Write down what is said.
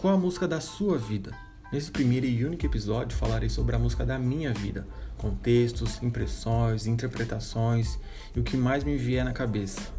Qual a música da sua vida? Nesse primeiro e único episódio falarei sobre a música da minha vida, contextos, impressões, interpretações e o que mais me vier na cabeça.